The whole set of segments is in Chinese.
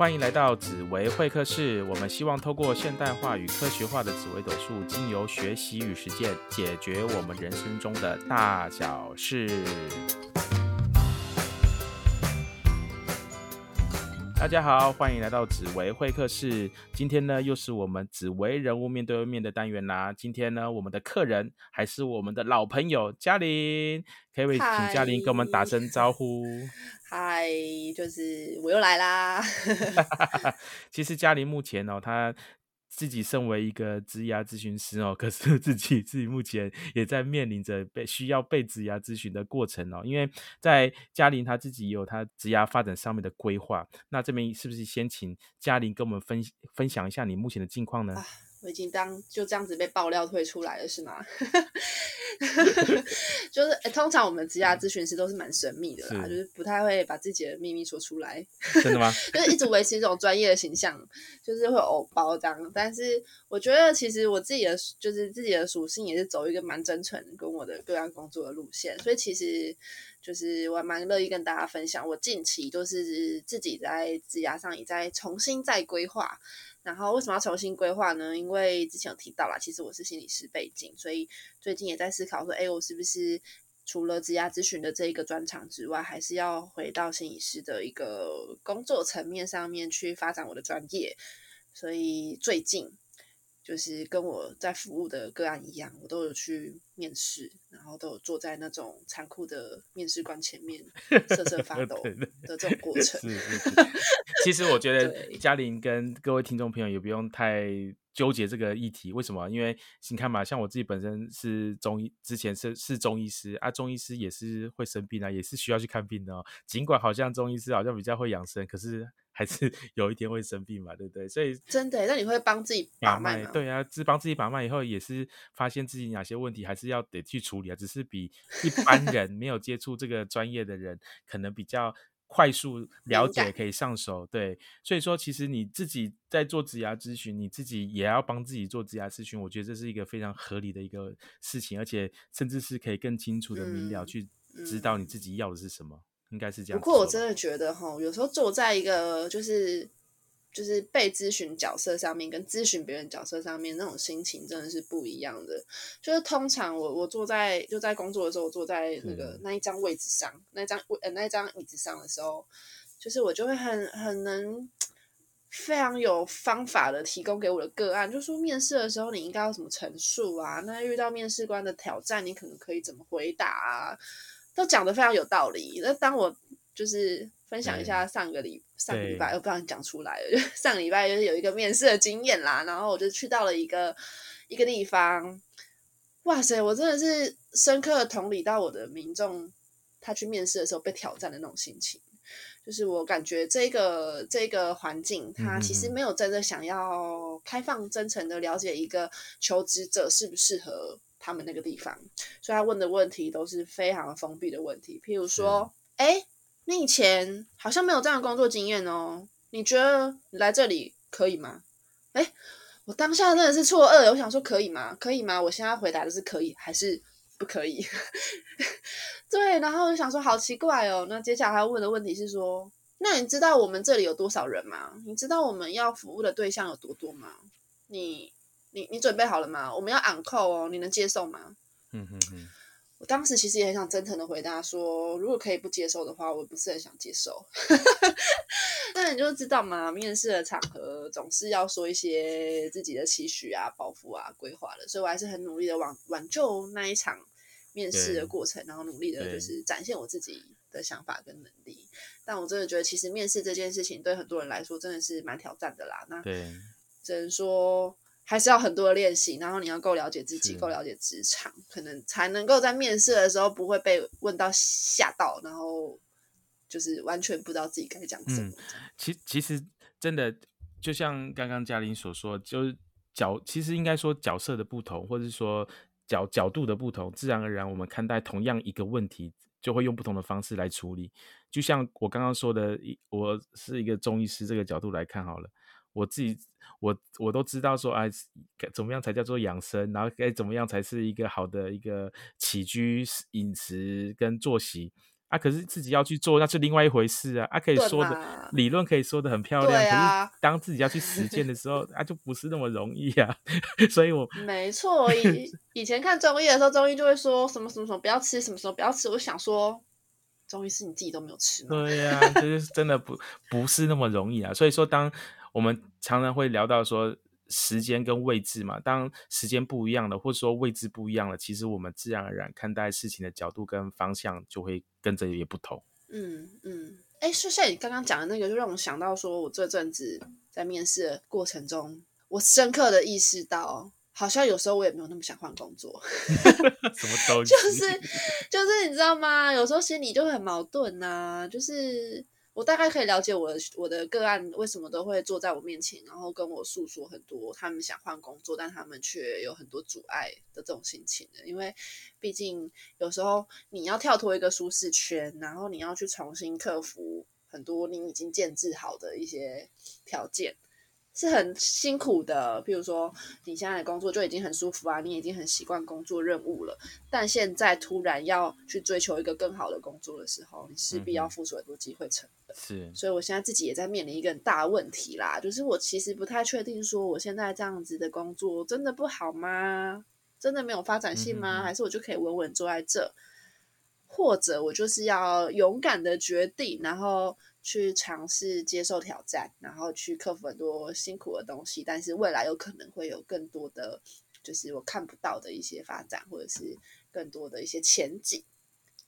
欢迎来到紫薇会客室。我们希望透过现代化与科学化的紫薇斗数，经由学习与实践，解决我们人生中的大小事。大家好，欢迎来到紫薇会客室。今天呢，又是我们紫薇人物面对面的单元啦。今天呢，我们的客人还是我们的老朋友嘉玲，可以请嘉玲跟我们打声招呼。嗨，就是我又来啦。其实嘉玲目前哦，她。自己身为一个职涯咨询师哦，可是自己自己目前也在面临着被需要被职涯咨询的过程哦，因为在嘉玲她自己也有她职涯发展上面的规划，那这边是不是先请嘉玲跟我们分分享一下你目前的境况呢？我已经当就这样子被爆料退出来了，是吗？就是通常我们职涯咨询师都是蛮神秘的啦，就是不太会把自己的秘密说出来。真的吗？就是一直维持一种专业的形象，就是会偶包这样。但是我觉得其实我自己的就是自己的属性也是走一个蛮真诚跟我的个案工作的路线，所以其实就是我还蛮乐意跟大家分享，我近期就是自己在职涯上也在重新再规划。然后为什么要重新规划呢？因为之前有提到啦，其实我是心理师背景，所以最近也在思考说，哎，我是不是除了职涯咨询的这一个专长之外，还是要回到心理师的一个工作层面上面去发展我的专业？所以最近。就是跟我在服务的个案一样，我都有去面试，然后都有坐在那种残酷的面试官前面 瑟瑟发抖的这种过程。其实我觉 得嘉玲跟各位听众朋友也不用太纠结这个议题。为什么？因为你看嘛，像我自己本身是中医，之前是是中医师啊，中医师也是会生病啊，也是需要去看病的哦。尽管好像中医师好像比较会养生，可是。还是 有一天会生病嘛，对不对？所以真的，那你会帮自己把脉吗？对啊，自帮自己把脉以后，也是发现自己哪些问题，还是要得去处理啊。只是比一般人没有接触这个专业的人，可能比较快速了解，可以上手。对，所以说其实你自己在做职涯咨询，你自己也要帮自己做职涯咨询，我觉得这是一个非常合理的一个事情，而且甚至是可以更清楚的明了去知道你自己要的是什么。应该是这样。不过我真的觉得哈，有时候坐在一个就是就是被咨询角色上面，跟咨询别人角色上面那种心情真的是不一样的。就是通常我我坐在就在工作的时候，我坐在那个那一张位置上，那张位呃那一张椅子上的时候，就是我就会很很能非常有方法的提供给我的个案，就说面试的时候你应该要怎么陈述啊？那遇到面试官的挑战，你可能可以怎么回答啊？都讲的非常有道理。那当我就是分享一下上个礼上个礼拜，我不知道你讲出来了。就 上个礼拜就是有一个面试的经验啦，然后我就去到了一个一个地方，哇塞，我真的是深刻的同理到我的民众他去面试的时候被挑战的那种心情。就是我感觉这个这个环境，他其实没有真的想要开放、真诚的了解一个求职者适不适合。他们那个地方，所以他问的问题都是非常封闭的问题。譬如说，哎，你以前好像没有这样的工作经验哦，你觉得来这里可以吗？哎，我当下真的是错愕，我想说可以吗？可以吗？我现在回答的是可以还是不可以？对，然后我就想说好奇怪哦。那接下来要问的问题是说，那你知道我们这里有多少人吗？你知道我们要服务的对象有多多吗？你？你你准备好了吗？我们要昂扣哦，你能接受吗？嗯哼哼，我当时其实也很想真诚的回答说，如果可以不接受的话，我不是很想接受。那你就知道嘛，面试的场合总是要说一些自己的期许啊、抱负啊、规划的，所以我还是很努力的挽挽救那一场面试的过程，然后努力的就是展现我自己的想法跟能力。但我真的觉得，其实面试这件事情对很多人来说真的是蛮挑战的啦。那只能说。还是要很多的练习，然后你要够了解自己，够了解职场，可能才能够在面试的时候不会被问到吓到，然后就是完全不知道自己该讲什么。其其实真的就像刚刚嘉玲所说，就是角其实应该说角色的不同，或者说角角度的不同，自然而然我们看待同样一个问题，就会用不同的方式来处理。就像我刚刚说的，我是一个中医师这个角度来看好了。我自己，我我都知道说，哎，怎么样才叫做养生？然后该怎么样才是一个好的一个起居饮食跟作息？啊，可是自己要去做，那是另外一回事啊。啊，可以说的理论可以说的很漂亮，可是当自己要去实践的时候，啊，就不是那么容易啊。所以我 没错，以以前看中医的时候，中医就会说什么什么什么不要吃，什么什么不要吃。我想说，中医是你自己都没有吃吗？对呀，就是真的不不是那么容易啊。所以说，当我们常常会聊到说。时间跟位置嘛，当时间不一样了，或者说位置不一样了，其实我们自然而然看待事情的角度跟方向就会跟着也不同。嗯嗯，哎，就像你刚刚讲的那个，就让我想到说，我这阵子在面试的过程中，我深刻的意识到，好像有时候我也没有那么想换工作。什么都就是就是你知道吗？有时候心里就很矛盾呐，就是。我大概可以了解我的我的个案为什么都会坐在我面前，然后跟我诉说很多他们想换工作，但他们却有很多阻碍的这种心情的。因为毕竟有时候你要跳脱一个舒适圈，然后你要去重新克服很多你已经建制好的一些条件。是很辛苦的，譬如说你现在的工作就已经很舒服啊，你已经很习惯工作任务了，但现在突然要去追求一个更好的工作的时候，你势必要付出很多机会成本。是，所以我现在自己也在面临一个很大问题啦，就是我其实不太确定说我现在这样子的工作真的不好吗？真的没有发展性吗？还是我就可以稳稳坐在这？或者我就是要勇敢的决定，然后。去尝试接受挑战，然后去克服很多辛苦的东西，但是未来有可能会有更多的，就是我看不到的一些发展，或者是更多的一些前景，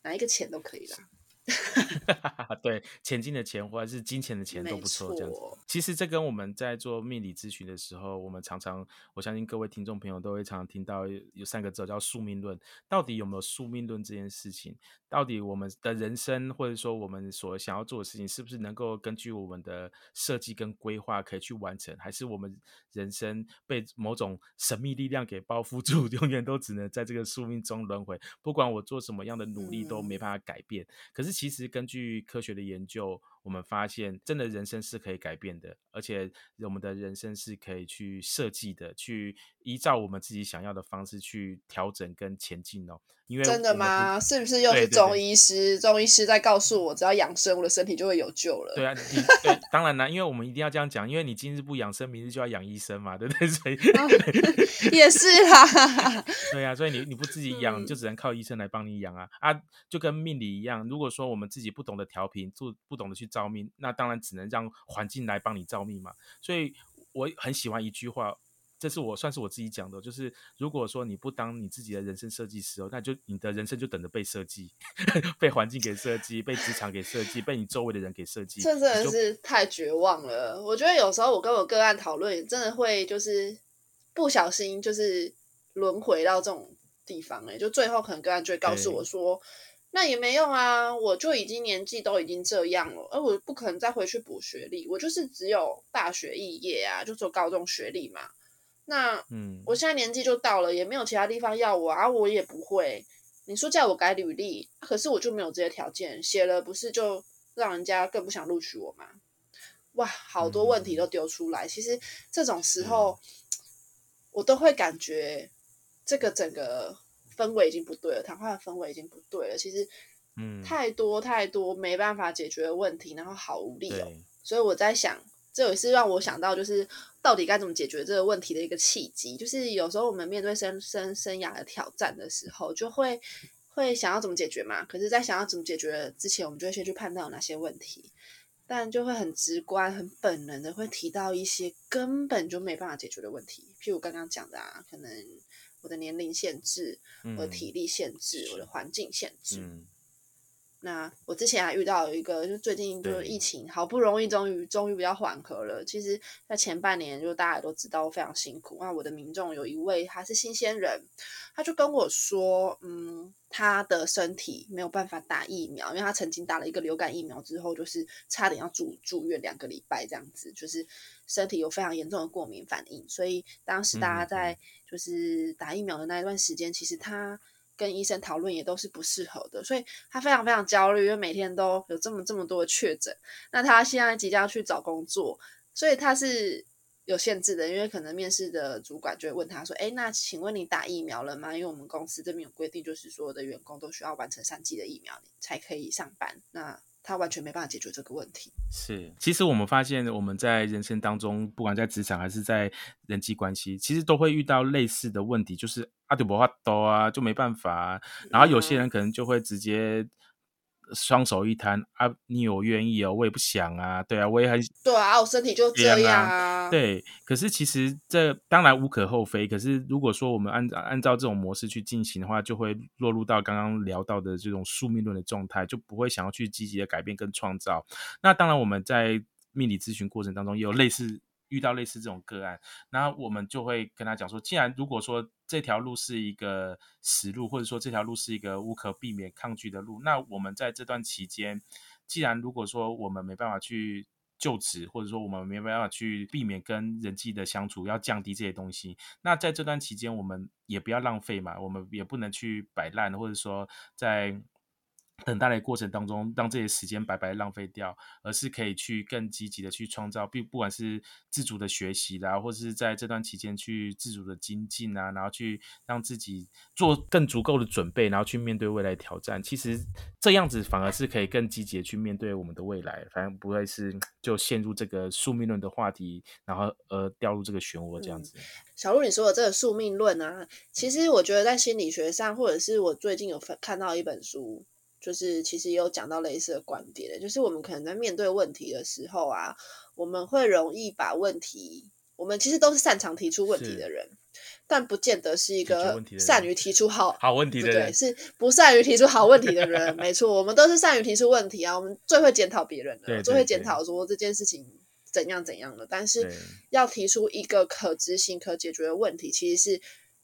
哪一个钱都可以啦。对，前进的钱或者是金钱的钱都不错，这样子。其实这跟我们在做命理咨询的时候，我们常常，我相信各位听众朋友都会常常听到有三个字叫宿命论。到底有没有宿命论这件事情？到底我们的人生或者说我们所想要做的事情，是不是能够根据我们的设计跟规划可以去完成？还是我们人生被某种神秘力量给包覆住，永远都只能在这个宿命中轮回？不管我做什么样的努力，都没办法改变。可是。其实根据科学的研究，我们发现真的人生是可以改变的，而且我们的人生是可以去设计的，去依照我们自己想要的方式去调整跟前进哦。因为真的吗？是不是又是中医师？中医师在告诉我，只要养生，我的身体就会有救了。对啊，对，当然啦，因为我们一定要这样讲，因为你今日不养生，明日就要养医生嘛，对不对？所以也是啦。对啊，所以你你不自己养，就只能靠医生来帮你养啊啊！就跟命理一样，如果说我们自己不懂得调频，做不懂得去造命，那当然只能让环境来帮你造命嘛。所以我很喜欢一句话。这是我算是我自己讲的，就是如果说你不当你自己的人生设计师哦，那就你的人生就等着被设计，被环境给设计，被职场给设计，被你周围的人给设计。这真的是太绝望了。我觉得有时候我跟我个案讨论，真的会就是不小心就是轮回到这种地方哎，就最后可能个案就会告诉我说，那也没用啊，我就已经年纪都已经这样了，而我不可能再回去补学历，我就是只有大学肄业啊，就做高中学历嘛。那，嗯，我现在年纪就到了，也没有其他地方要我啊，我也不会。你说叫我改履历，可是我就没有这些条件，写了不是就让人家更不想录取我吗？哇，好多问题都丢出来。其实这种时候，我都会感觉这个整个氛围已经不对了，谈话的氛围已经不对了。其实，嗯，太多太多没办法解决的问题，然后好无力哦。所以我在想。这也是让我想到，就是到底该怎么解决这个问题的一个契机。就是有时候我们面对生生生涯的挑战的时候，就会会想要怎么解决嘛？可是，在想要怎么解决之前，我们就会先去判断有哪些问题，但就会很直观、很本能的会提到一些根本就没办法解决的问题。譬如刚刚讲的啊，可能我的年龄限制、我的体力限制、我的环境限制。那我之前还遇到有一个，就最近就是疫情，好不容易终于终于比较缓和了。其实，在前半年，就大家都知道非常辛苦。那我的民众有一位他是新鲜人，他就跟我说，嗯，他的身体没有办法打疫苗，因为他曾经打了一个流感疫苗之后，就是差点要住住院两个礼拜这样子，就是身体有非常严重的过敏反应。所以当时大家在就是打疫苗的那一段时间，其实他。跟医生讨论也都是不适合的，所以他非常非常焦虑，因为每天都有这么这么多的确诊。那他现在即将去找工作，所以他是有限制的，因为可能面试的主管就会问他说：“哎，那请问你打疫苗了吗？因为我们公司这边有规定，就是所有的员工都需要完成三剂的疫苗才可以上班。”那他完全没办法解决这个问题。是，其实我们发现我们在人生当中，不管在职场还是在人际关系，其实都会遇到类似的问题，就是阿杜伯话多啊，就没办法。然后有些人可能就会直接。双手一摊啊，你有愿意哦，我也不想啊，对啊，我也很对啊，我身体就这样啊，对。可是其实这当然无可厚非，可是如果说我们按照按照这种模式去进行的话，就会落入到刚刚聊到的这种宿命论的状态，就不会想要去积极的改变跟创造。那当然我们在命理咨询过程当中也有类似。遇到类似这种个案，那我们就会跟他讲说，既然如果说这条路是一个死路，或者说这条路是一个无可避免抗拒的路，那我们在这段期间，既然如果说我们没办法去就职，或者说我们没办法去避免跟人际的相处，要降低这些东西，那在这段期间，我们也不要浪费嘛，我们也不能去摆烂，或者说在。等待的过程当中，让这些时间白白浪费掉，而是可以去更积极的去创造，并不管是自主的学习啦，或者是在这段期间去自主的精进啊，然后去让自己做更足够的准备，然后去面对未来挑战。其实这样子反而是可以更积极的去面对我们的未来，反正不会是就陷入这个宿命论的话题，然后呃掉入这个漩涡这样子。小鹿，你说的这个宿命论啊，其实我觉得在心理学上，或者是我最近有看到一本书。就是其实也有讲到类似的观点，就是我们可能在面对问题的时候啊，我们会容易把问题，我们其实都是擅长提出问题的人，但不见得是一个善于提出好好问题的人，是不善于提出好问题的人。没错，我们都是善于提出问题啊，我们最会检讨别人的，最会检讨说这件事情怎样怎样的。但是要提出一个可执行、可解决的问题，其实是。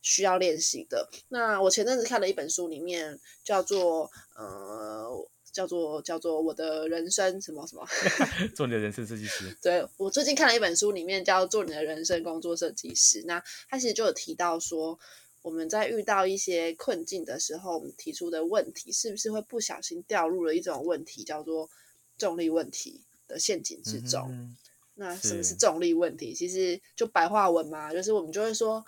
需要练习的。那我前阵子看了一本书，里面叫做呃，叫做叫做我的人生什么什么，做你的人生设计师。对我最近看了一本书，里面叫做你的人生工作设计师。那他其实就有提到说，我们在遇到一些困境的时候，我们提出的问题是不是会不小心掉入了一种问题，叫做重力问题的陷阱之中？那什么是重力问题？其实就白话文嘛，就是我们就会说。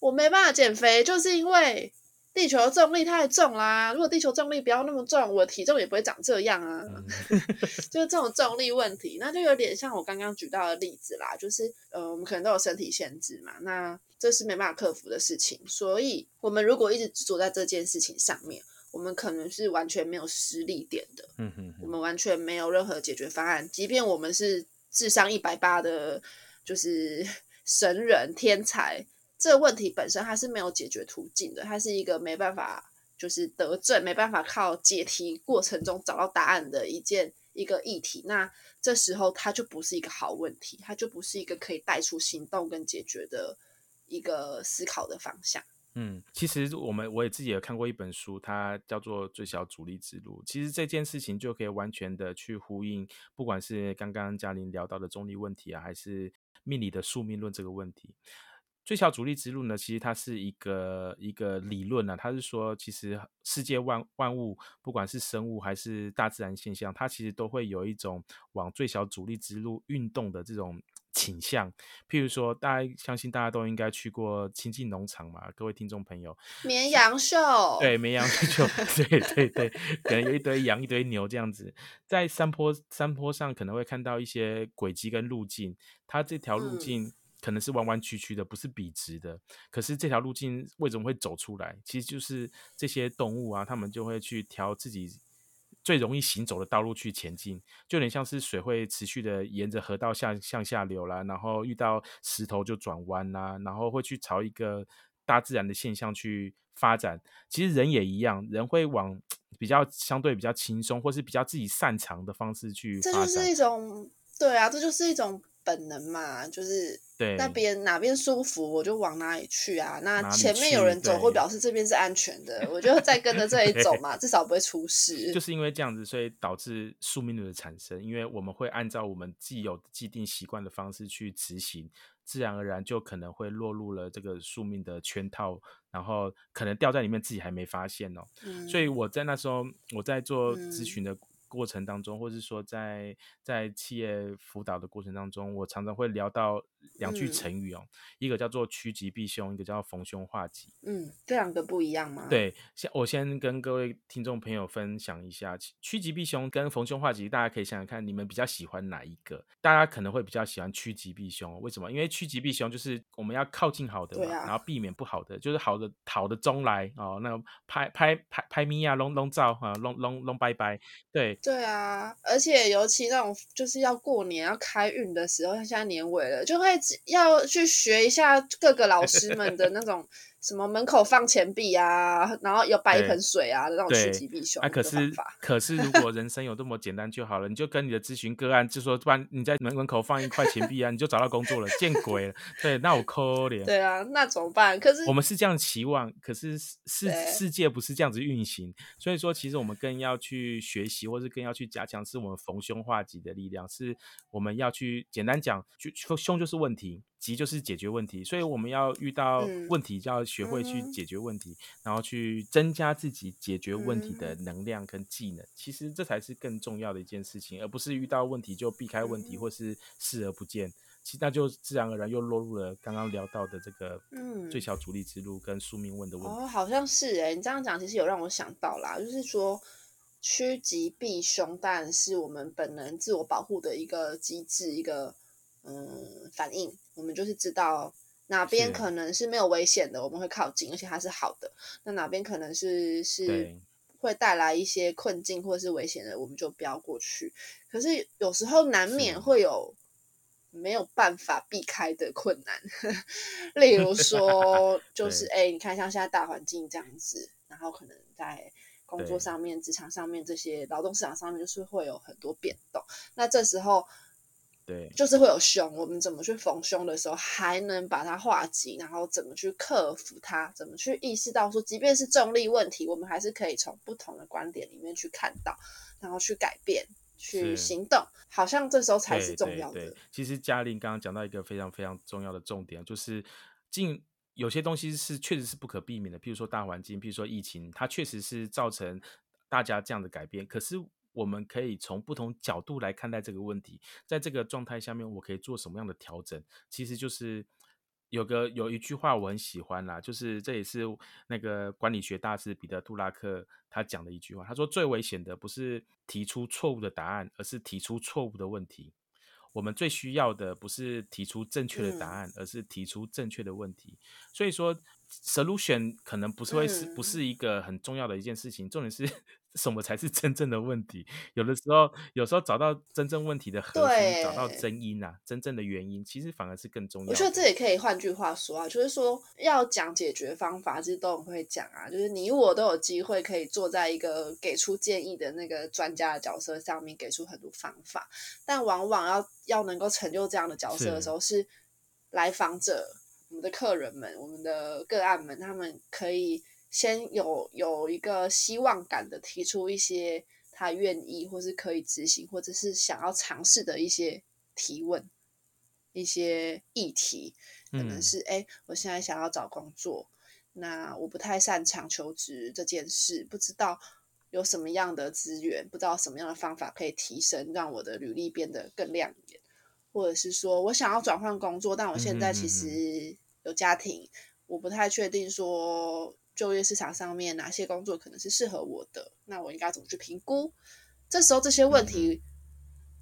我没办法减肥，就是因为地球重力太重啦。如果地球重力不要那么重，我的体重也不会长这样啊。就是这种重力问题，那就有点像我刚刚举到的例子啦。就是呃，我们可能都有身体限制嘛，那这是没办法克服的事情。所以，我们如果一直执着在这件事情上面，我们可能是完全没有实力点的。嗯哼，我们完全没有任何解决方案，即便我们是智商一百八的，就是 神人天才。这个问题本身它是没有解决途径的，它是一个没办法就是得证、没办法靠解题过程中找到答案的一件一个议题。那这时候它就不是一个好问题，它就不是一个可以带出行动跟解决的一个思考的方向。嗯，其实我们我也自己也看过一本书，它叫做《最小阻力之路》。其实这件事情就可以完全的去呼应，不管是刚刚嘉玲聊到的中立问题啊，还是命理的宿命论这个问题。最小阻力之路呢，其实它是一个一个理论呢。它是说，其实世界万万物，不管是生物还是大自然现象，它其实都会有一种往最小阻力之路运动的这种倾向。譬如说，大家相信大家都应该去过亲近农场嘛，各位听众朋友，绵羊秀，对，绵羊秀，对对对，可能有一堆羊、一堆牛这样子，在山坡山坡上可能会看到一些轨迹跟路径，它这条路径。可能是弯弯曲曲的，不是笔直的。可是这条路径为什么会走出来？其实就是这些动物啊，它们就会去挑自己最容易行走的道路去前进，就有点像是水会持续的沿着河道向向下流啦，然后遇到石头就转弯啦，然后会去朝一个大自然的现象去发展。其实人也一样，人会往比较相对比较轻松，或是比较自己擅长的方式去。这就是一种对啊，这就是一种。本能嘛，就是那边哪边舒服，我就往哪里去啊。那前面有人走，会表示这边是安全的，我就再跟着这里走嘛，至少不会出事。就是因为这样子，所以导致宿命论的产生。因为我们会按照我们既有既定习惯的方式去执行，自然而然就可能会落入了这个宿命的圈套，然后可能掉在里面，自己还没发现哦。所以我在那时候，我在做咨询的。过程当中，或者是说在在企业辅导的过程当中，我常常会聊到两句成语哦，一个叫做趋吉避凶，一个叫逢凶化吉。嗯，这两个不一样吗？对，先我先跟各位听众朋友分享一下趋吉避凶跟逢凶化吉，大家可以想想看，你们比较喜欢哪一个？大家可能会比较喜欢趋吉避凶，为什么？因为趋吉避凶就是我们要靠近好的嘛，然后避免不好的，就是好的好的中来哦，那拍拍拍拍咪呀，隆隆照啊，隆隆隆拜拜，对。对啊，而且尤其那种就是要过年要开运的时候，像现在年尾了，就会要去学一下各个老师们的那种。什么门口放钱币啊，然后要摆一盆水啊，那种趋吉避凶。哎，可是可是，如果人生有这么简单就好了，你就跟你的咨询个案就说，不然你在门门口放一块钱币啊，你就找到工作了，见鬼了。对，那我可怜。对啊，那怎么办？可是我们是这样期望，可是世世界不是这样子运行，所以说其实我们更要去学习，或是更要去加强，是我们逢凶化吉的力量，是我们要去简单讲，就凶就是问题。急就是解决问题，所以我们要遇到问题就要学会去解决问题，然后去增加自己解决问题的能量跟技能。其实这才是更重要的一件事情，而不是遇到问题就避开问题或是视而不见。其实那就自然而然又落入了刚刚聊到的这个嗯最小阻力之路跟宿命问的问题。哦，好像是哎，你这样讲其实有让我想到啦，就是说趋吉避凶，当然是我们本能自我保护的一个机制，一个。嗯，反应我们就是知道哪边可能是没有危险的，我们会靠近，而且它是好的。那哪边可能是是会带来一些困境或者是危险的，我们就不要过去。可是有时候难免会有没有办法避开的困难，例如说，就是哎，你看像现在大环境这样子，然后可能在工作上面、职场上面这些劳动市场上面，就是会有很多变动。那这时候。对，就是会有凶，我们怎么去逢凶的时候，还能把它化吉，然后怎么去克服它，怎么去意识到说，即便是重力问题，我们还是可以从不同的观点里面去看到，然后去改变，去行动，好像这时候才是重要的。其实嘉玲刚刚讲到一个非常非常重要的重点，就是进有些东西是确实是不可避免的，譬如说大环境，譬如说疫情，它确实是造成大家这样的改变，可是。我们可以从不同角度来看待这个问题，在这个状态下面，我可以做什么样的调整？其实就是有个有一句话我很喜欢啦，就是这也是那个管理学大师彼得·杜拉克他讲的一句话，他说：“最危险的不是提出错误的答案，而是提出错误的问题。我们最需要的不是提出正确的答案，而是提出正确的问题。”所以说，solution 可能不是会是不是一个很重要的一件事情，重点是。什么才是真正的问题？有的时候，有时候找到真正问题的核心，找到真因啊，真正的原因，其实反而是更重要。我觉得这也可以换句话说啊，就是说要讲解决方法，其实都很会讲啊。就是你我都有机会可以坐在一个给出建议的那个专家的角色上面，给出很多方法。但往往要要能够成就这样的角色的时候，是来访者、我们的客人们、我们的个案们，他们可以。先有有一个希望感的提出一些他愿意或是可以执行或者是想要尝试的一些提问，一些议题，可能是哎，我现在想要找工作，那我不太擅长求职这件事，不知道有什么样的资源，不知道什么样的方法可以提升，让我的履历变得更亮眼，或者是说我想要转换工作，但我现在其实有家庭，我不太确定说。就业市场上面哪些工作可能是适合我的？那我应该怎么去评估？这时候这些问题，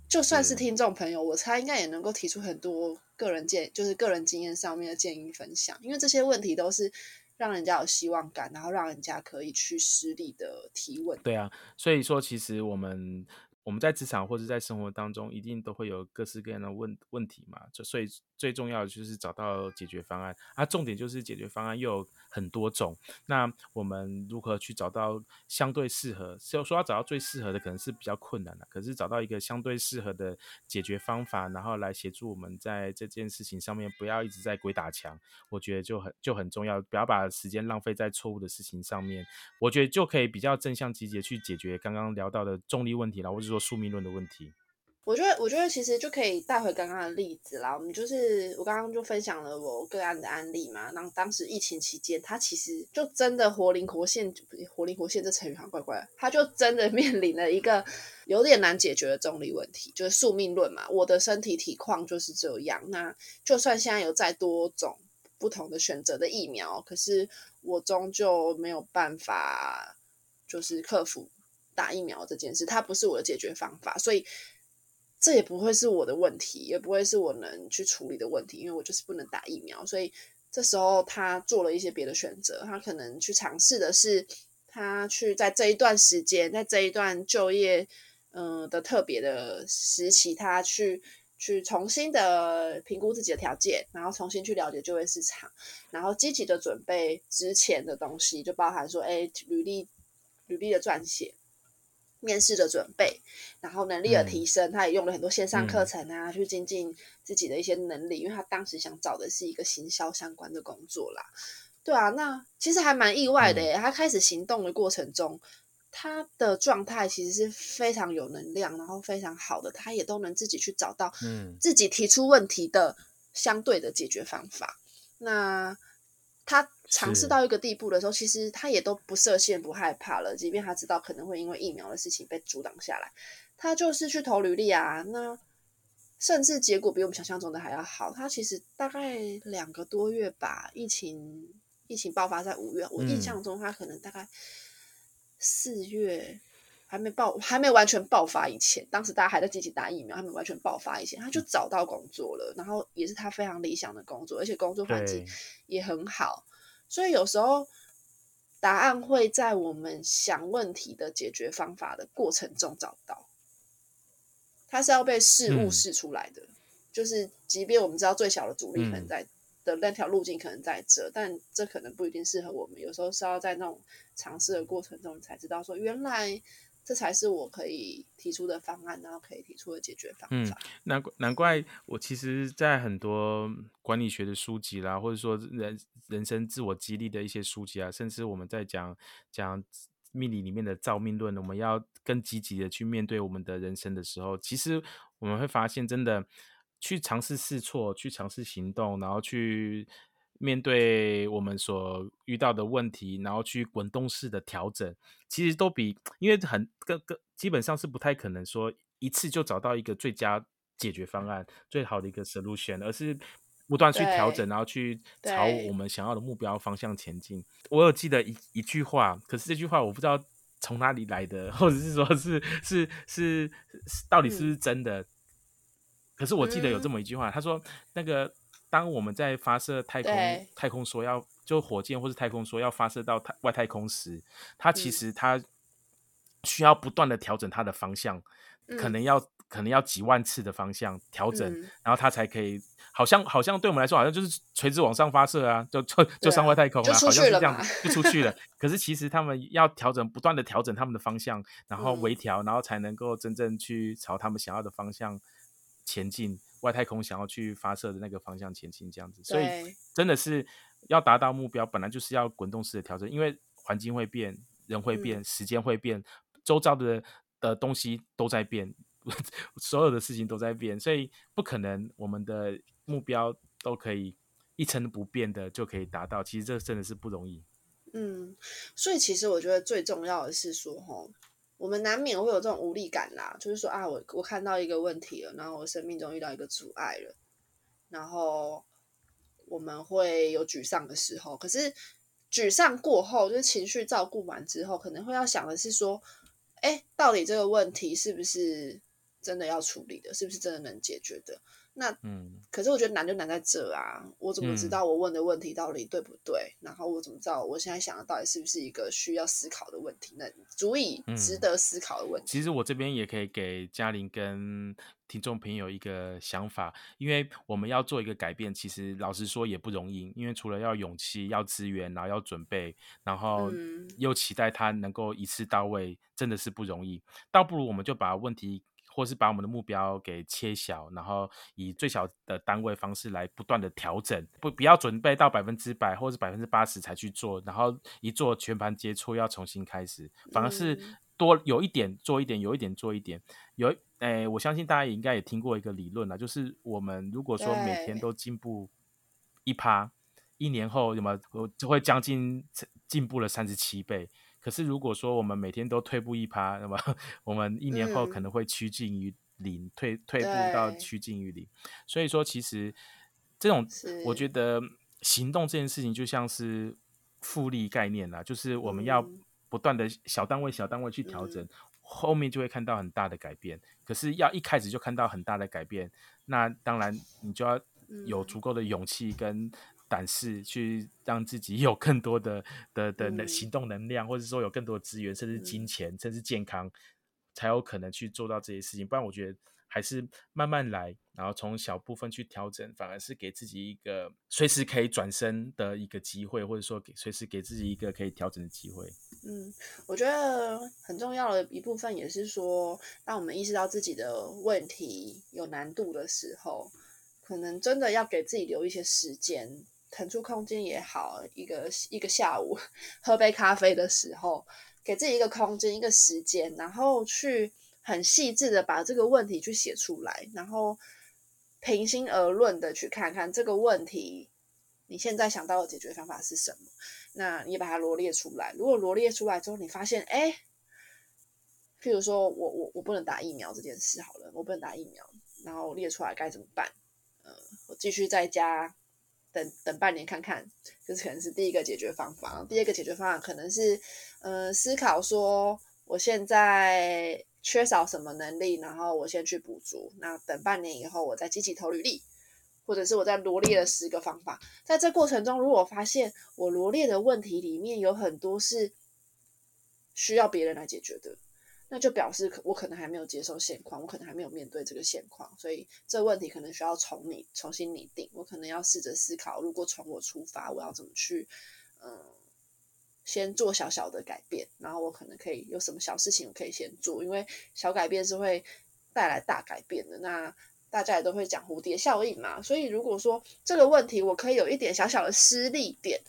就算是听众朋友，我猜应该也能够提出很多个人建，就是个人经验上面的建议分享。因为这些问题都是让人家有希望感，然后让人家可以去实力的提问。对啊，所以说其实我们。我们在职场或者在生活当中，一定都会有各式各样的问问题嘛，就所以最重要的就是找到解决方案。啊，重点就是解决方案又有很多种，那我们如何去找到相对适合？就说要找到最适合的，可能是比较困难的。可是找到一个相对适合的解决方法，然后来协助我们在这件事情上面，不要一直在鬼打墙，我觉得就很就很重要。不要把时间浪费在错误的事情上面，我觉得就可以比较正向积极去解决刚刚聊到的重力问题了，或者说。宿命论的问题。我觉得，我觉得其实就可以带回刚刚的例子啦。我们就是我刚刚就分享了我个案的案例嘛。然后当时疫情期间，他其实就真的活灵活现，活灵活现这成语好怪怪。他就真的 面临了一个有点难解决的重力问题，就是宿命论嘛。我的身体体况就是这样。那就算现在有再多种不同的选择的疫苗，可是我终究没有办法，就是克服打疫苗这件事。它不是我的解决方法，所以。这也不会是我的问题，也不会是我能去处理的问题，因为我就是不能打疫苗。所以这时候他做了一些别的选择，他可能去尝试的是，他去在这一段时间，在这一段就业，嗯的特别的时期，他去去重新的评估自己的条件，然后重新去了解就业市场，然后积极的准备之前的东西，就包含说，哎，履历履历的撰写。面试的准备，然后能力的提升，他也用了很多线上课程啊，去精进自己的一些能力。因为他当时想找的是一个行销相关的工作啦。对啊，那其实还蛮意外的耶。他开始行动的过程中，他的状态其实是非常有能量，然后非常好的，他也都能自己去找到，嗯，自己提出问题的相对的解决方法。那他。尝试到一个地步的时候，其实他也都不设限、不害怕了。即便他知道可能会因为疫苗的事情被阻挡下来，他就是去投履历啊。那甚至结果比我们想象中的还要好。他其实大概两个多月吧，疫情疫情爆发在五月，我印象中他可能大概四月还没爆、还没完全爆发以前，当时大家还在积极打疫苗，还没完全爆发以前，他就找到工作了。然后也是他非常理想的工作，而且工作环境也很好。所以有时候答案会在我们想问题的解决方法的过程中找到，它是要被事物试出来的。就是即便我们知道最小的阻力可能在的那条路径可能在这，但这可能不一定适合我们。有时候是要在那种尝试的过程中，你才知道说原来。这才是我可以提出的方案，然后可以提出的解决方法。嗯，难怪难怪我其实，在很多管理学的书籍啦，或者说人人生自我激励的一些书籍啊，甚至我们在讲讲命理里面的造命论，我们要更积极的去面对我们的人生的时候，其实我们会发现，真的去尝试试错，去尝试行动，然后去。面对我们所遇到的问题，然后去滚动式的调整，其实都比因为很个个基本上是不太可能说一次就找到一个最佳解决方案、最好的一个 solution，而是不断去调整，然后去朝我们想要的目标方向前进。我有记得一一句话，可是这句话我不知道从哪里来的，或者是说是是是到底是不是真的？可是我记得有这么一句话，他说那个。当我们在发射太空太空说要就火箭或是太空说要发射到太外太空时，它其实它需要不断的调整它的方向，可能要可能要几万次的方向调整，然后它才可以。好像好像对我们来说，好像就是垂直往上发射啊，就就就上外太空啊，好像是这样就出去了。可是其实他们要调整，不断的调整他们的方向，然后微调，然后才能够真正去朝他们想要的方向前进。外太空想要去发射的那个方向前进，这样子，所以真的是要达到目标，本来就是要滚动式的调整，因为环境会变，人会变，时间会变，周遭的的东西都在变，所有的事情都在变，所以不可能我们的目标都可以一成不变的就可以达到，其实这真的是不容易。嗯，所以其实我觉得最重要的是说，哈。我们难免会有这种无力感啦，就是说啊，我我看到一个问题了，然后我生命中遇到一个阻碍了，然后我们会有沮丧的时候。可是沮丧过后，就是情绪照顾完之后，可能会要想的是说，哎，到底这个问题是不是真的要处理的，是不是真的能解决的？那嗯，可是我觉得难就难在这啊！我怎么知道我问的问题到底对不对？然后我怎么知道我现在想的到底是不是一个需要思考的问题？那足以值得思考的问题。其实我这边也可以给嘉玲跟听众朋友一个想法，因为我们要做一个改变，其实老实说也不容易。因为除了要勇气、要资源，然后要准备，然后又期待他能够一次到位，真的是不容易。倒不如我们就把问题。或是把我们的目标给切小，然后以最小的单位方式来不断的调整，不不要准备到百分之百或是百分之八十才去做，然后一做全盘接触要重新开始，反而是多有一点做一点，有一点做一点。有诶，我相信大家也应该也听过一个理论啦，就是我们如果说每天都进步一趴，一年后有没有就会将近进步了三十七倍。可是如果说我们每天都退步一趴，那么 我们一年后可能会趋近于零，退退步到趋近于零。所以说，其实这种我觉得行动这件事情就像是复利概念啦，就是我们要。不断的小单位、小单位去调整，后面就会看到很大的改变。可是要一开始就看到很大的改变，那当然你就要有足够的勇气跟胆识，去让自己有更多的的的能行动能量，或者说有更多的资源，甚至金钱，甚至健康，才有可能去做到这些事情。不然，我觉得。还是慢慢来，然后从小部分去调整，反而是给自己一个随时可以转身的一个机会，或者说给随时给自己一个可以调整的机会。嗯，我觉得很重要的一部分也是说，当我们意识到自己的问题有难度的时候，可能真的要给自己留一些时间，腾出空间也好，一个一个下午喝杯咖啡的时候，给自己一个空间、一个时间，然后去。很细致的把这个问题去写出来，然后平心而论的去看看这个问题，你现在想到的解决方法是什么？那你把它罗列出来。如果罗列出来之后，你发现，哎，譬如说我我我不能打疫苗这件事，好了，我不能打疫苗，然后列出来该怎么办？呃，我继续在家等等半年看看，这是可能是第一个解决方法。第二个解决方法可能是，呃，思考说我现在。缺少什么能力，然后我先去补足。那等半年以后，我再积极投履历，或者是我在罗列了十个方法。在这过程中，如果发现我罗列的问题里面有很多是需要别人来解决的，那就表示我可能还没有接受现况，我可能还没有面对这个现况，所以这问题可能需要从你、重新拟定。我可能要试着思考，如果从我出发，我要怎么去，嗯。先做小小的改变，然后我可能可以有什么小事情我可以先做，因为小改变是会带来大改变的。那大家也都会讲蝴蝶效应嘛，所以如果说这个问题我可以有一点小小的失利点，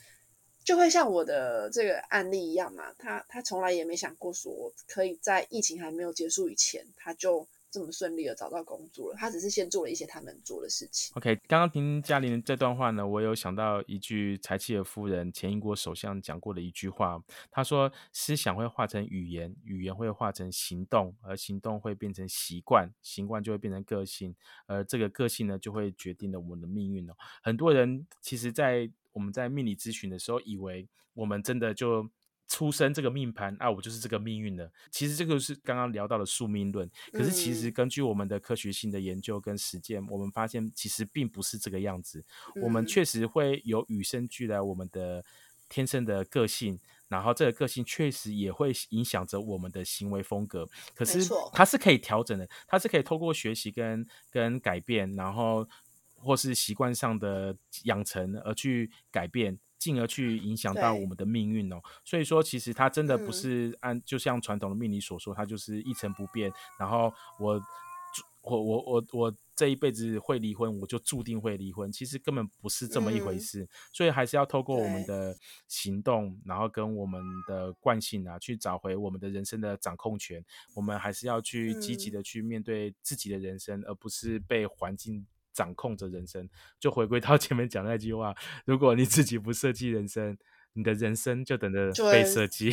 就会像我的这个案例一样嘛，他他从来也没想过说可以在疫情还没有结束以前，他就。这么顺利的找到工作了，他只是先做了一些他能做的事情。OK，刚刚听嘉玲这段话呢，我有想到一句柴契尔夫人前英国首相讲过的一句话，他说：“思想会化成语言，语言会化成行动，而行动会变成习惯，习惯就会变成个性，而这个个性呢，就会决定了我们的命运哦。”很多人其实，在我们在命理咨询的时候，以为我们真的就。出生这个命盘啊，我就是这个命运的。其实这个是刚刚聊到的宿命论，可是其实根据我们的科学性的研究跟实践，我们发现其实并不是这个样子。我们确实会有与生俱来我们的天生的个性，然后这个个性确实也会影响着我们的行为风格。可是它是可以调整的，它是可以透过学习跟跟改变，然后或是习惯上的养成而去改变。进而去影响到我们的命运哦，所以说其实它真的不是按就像传统的命理所说，它就是一成不变。然后我我我我我这一辈子会离婚，我就注定会离婚。其实根本不是这么一回事，所以还是要透过我们的行动，然后跟我们的惯性啊，去找回我们的人生的掌控权。我们还是要去积极的去面对自己的人生，而不是被环境。掌控着人生，就回归到 前面讲那句话：如果你自己不设计人生，你的人生就等着被设计，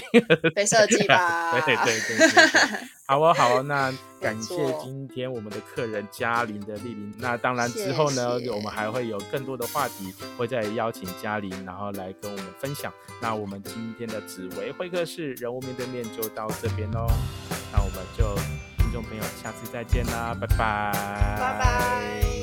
被设计吧。对对对对，好哦好哦，那 感谢今天我们的客人嘉玲的莅临。那当然之后呢，我们还会有更多的话题，会再邀请嘉玲，然后来跟我们分享。那我们今天的紫薇会客室人物面对面就到这边喽。那我们就听众朋友下次再见啦，拜拜，拜拜。